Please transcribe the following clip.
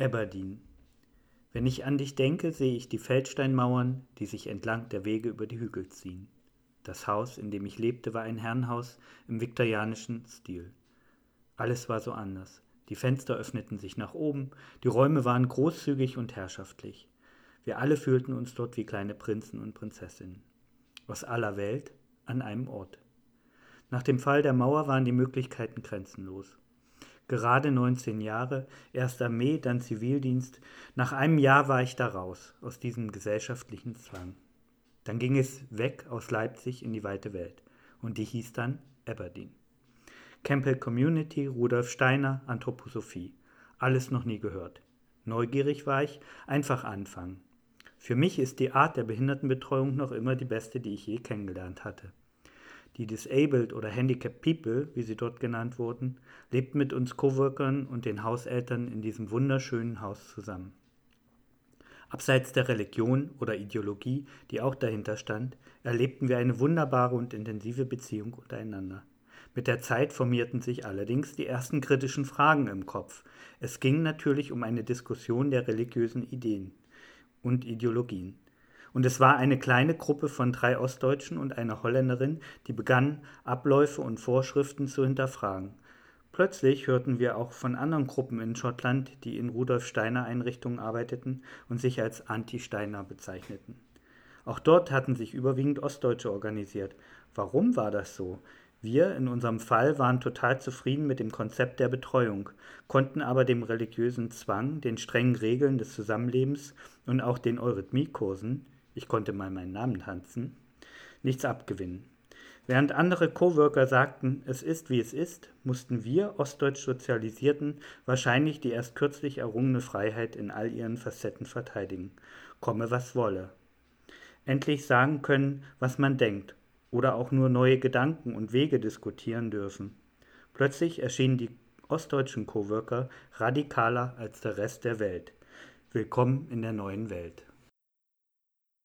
Aberdeen. Wenn ich an dich denke, sehe ich die Feldsteinmauern, die sich entlang der Wege über die Hügel ziehen. Das Haus, in dem ich lebte, war ein Herrenhaus im viktorianischen Stil. Alles war so anders. Die Fenster öffneten sich nach oben, die Räume waren großzügig und herrschaftlich. Wir alle fühlten uns dort wie kleine Prinzen und Prinzessinnen. Aus aller Welt an einem Ort. Nach dem Fall der Mauer waren die Möglichkeiten grenzenlos gerade 19 Jahre, erst Armee, dann Zivildienst. Nach einem Jahr war ich da raus, aus diesem gesellschaftlichen Zwang. Dann ging es weg aus Leipzig in die weite Welt. Und die hieß dann Aberdeen. Campbell Community, Rudolf Steiner, Anthroposophie. Alles noch nie gehört. Neugierig war ich, einfach anfangen. Für mich ist die Art der Behindertenbetreuung noch immer die beste, die ich je kennengelernt hatte. Die Disabled oder Handicapped People, wie sie dort genannt wurden, lebten mit uns Coworkern und den Hauseltern in diesem wunderschönen Haus zusammen. Abseits der Religion oder Ideologie, die auch dahinter stand, erlebten wir eine wunderbare und intensive Beziehung untereinander. Mit der Zeit formierten sich allerdings die ersten kritischen Fragen im Kopf. Es ging natürlich um eine Diskussion der religiösen Ideen und Ideologien. Und es war eine kleine Gruppe von drei Ostdeutschen und einer Holländerin, die begann, Abläufe und Vorschriften zu hinterfragen. Plötzlich hörten wir auch von anderen Gruppen in Schottland, die in Rudolf Steiner Einrichtungen arbeiteten und sich als Anti-Steiner bezeichneten. Auch dort hatten sich überwiegend Ostdeutsche organisiert. Warum war das so? Wir in unserem Fall waren total zufrieden mit dem Konzept der Betreuung, konnten aber dem religiösen Zwang, den strengen Regeln des Zusammenlebens und auch den Eurythmiekursen, ich konnte mal meinen Namen tanzen, nichts abgewinnen. Während andere Coworker sagten, es ist wie es ist, mussten wir ostdeutsch Sozialisierten wahrscheinlich die erst kürzlich errungene Freiheit in all ihren Facetten verteidigen, komme was wolle. Endlich sagen können, was man denkt oder auch nur neue Gedanken und Wege diskutieren dürfen. Plötzlich erschienen die ostdeutschen Coworker radikaler als der Rest der Welt. Willkommen in der neuen Welt.